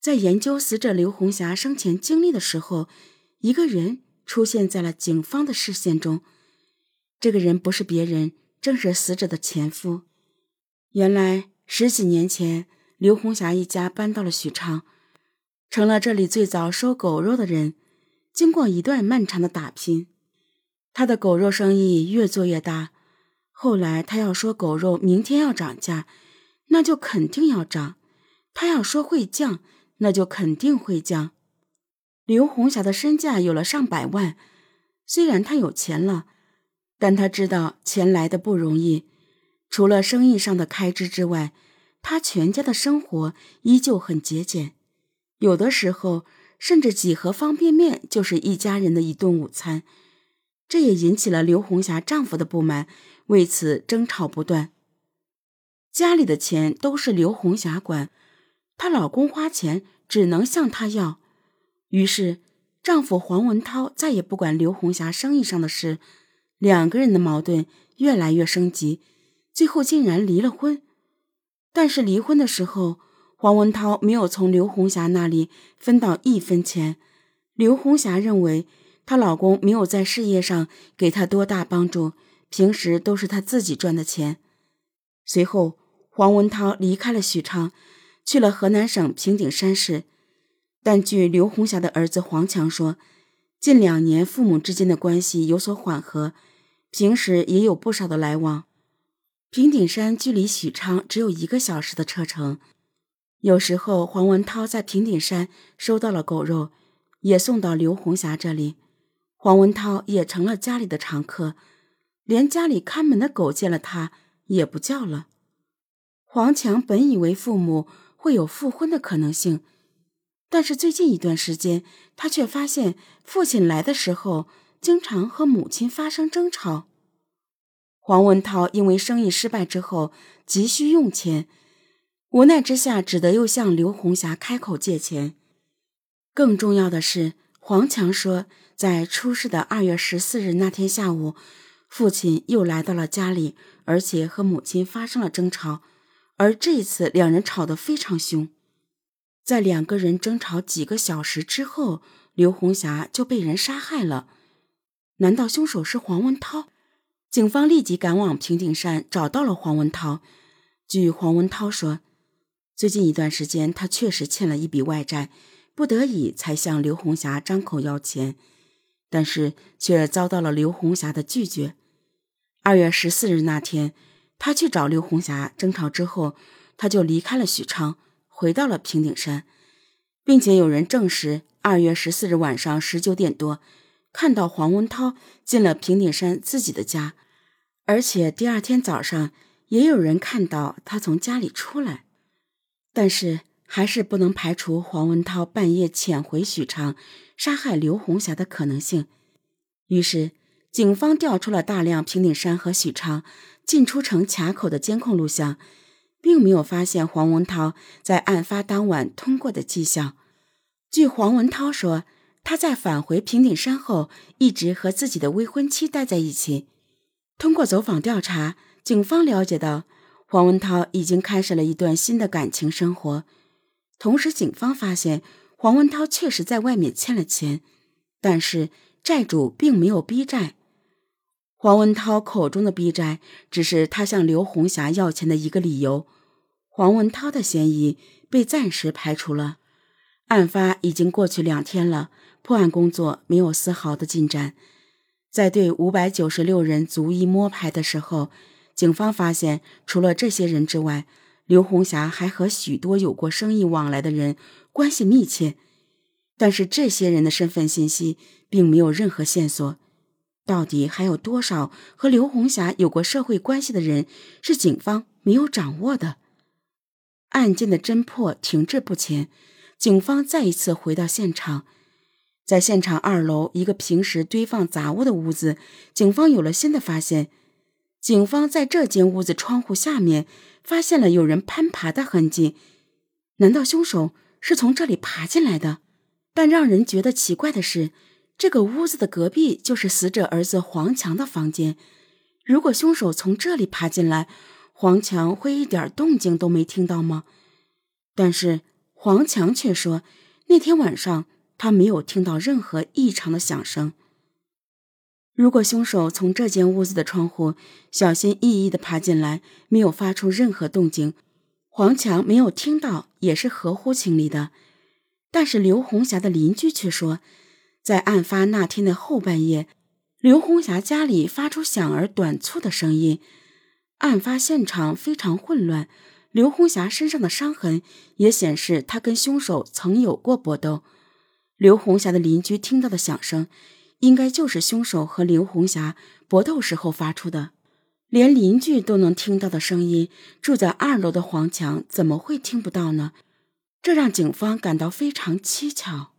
在研究死者刘红霞生前经历的时候，一个人出现在了警方的视线中。这个人不是别人，正是死者的前夫。原来十几年前，刘红霞一家搬到了许昌，成了这里最早收狗肉的人。经过一段漫长的打拼，他的狗肉生意越做越大。后来他要说狗肉明天要涨价，那就肯定要涨；他要说会降，那就肯定会降。刘红霞的身价有了上百万，虽然她有钱了，但她知道钱来的不容易。除了生意上的开支之外，他全家的生活依旧很节俭，有的时候甚至几盒方便面就是一家人的一顿午餐。这也引起了刘红霞丈夫的不满。为此争吵不断，家里的钱都是刘红霞管，她老公花钱只能向她要。于是，丈夫黄文涛再也不管刘红霞生意上的事，两个人的矛盾越来越升级，最后竟然离了婚。但是离婚的时候，黄文涛没有从刘红霞那里分到一分钱。刘红霞认为她老公没有在事业上给她多大帮助。平时都是她自己赚的钱。随后，黄文涛离开了许昌，去了河南省平顶山市。但据刘红霞的儿子黄强说，近两年父母之间的关系有所缓和，平时也有不少的来往。平顶山距离许昌只有一个小时的车程。有时候，黄文涛在平顶山收到了狗肉，也送到刘红霞这里，黄文涛也成了家里的常客。连家里看门的狗见了他也不叫了。黄强本以为父母会有复婚的可能性，但是最近一段时间，他却发现父亲来的时候经常和母亲发生争吵。黄文涛因为生意失败之后急需用钱，无奈之下只得又向刘红霞开口借钱。更重要的是，黄强说，在出事的二月十四日那天下午。父亲又来到了家里，而且和母亲发生了争吵，而这一次两人吵得非常凶。在两个人争吵几个小时之后，刘红霞就被人杀害了。难道凶手是黄文涛？警方立即赶往平顶山，找到了黄文涛。据黄文涛说，最近一段时间他确实欠了一笔外债，不得已才向刘红霞张口要钱。但是却遭到了刘红霞的拒绝。二月十四日那天，他去找刘红霞争吵之后，他就离开了许昌，回到了平顶山，并且有人证实，二月十四日晚上十九点多，看到黄文涛进了平顶山自己的家，而且第二天早上也有人看到他从家里出来，但是。还是不能排除黄文涛半夜潜回许昌杀害刘红霞的可能性。于是，警方调出了大量平顶山和许昌进出城卡口的监控录像，并没有发现黄文涛在案发当晚通过的迹象。据黄文涛说，他在返回平顶山后一直和自己的未婚妻待在一起。通过走访调查，警方了解到黄文涛已经开始了一段新的感情生活。同时，警方发现黄文涛确实在外面欠了钱，但是债主并没有逼债。黄文涛口中的逼债，只是他向刘红霞要钱的一个理由。黄文涛的嫌疑被暂时排除了。案发已经过去两天了，破案工作没有丝毫的进展。在对五百九十六人逐一摸排的时候，警方发现，除了这些人之外，刘红霞还和许多有过生意往来的人关系密切，但是这些人的身份信息并没有任何线索。到底还有多少和刘红霞有过社会关系的人是警方没有掌握的？案件的侦破停滞不前，警方再一次回到现场，在现场二楼一个平时堆放杂物的屋子，警方有了新的发现。警方在这间屋子窗户下面。发现了有人攀爬的痕迹，难道凶手是从这里爬进来的？但让人觉得奇怪的是，这个屋子的隔壁就是死者儿子黄强的房间。如果凶手从这里爬进来，黄强会一点动静都没听到吗？但是黄强却说，那天晚上他没有听到任何异常的响声。如果凶手从这间屋子的窗户小心翼翼地爬进来，没有发出任何动静，黄强没有听到也是合乎情理的。但是刘红霞的邻居却说，在案发那天的后半夜，刘红霞家里发出响而短促的声音，案发现场非常混乱。刘红霞身上的伤痕也显示她跟凶手曾有过搏斗。刘红霞的邻居听到的响声。应该就是凶手和刘红霞搏斗时候发出的，连邻居都能听到的声音，住在二楼的黄强怎么会听不到呢？这让警方感到非常蹊跷。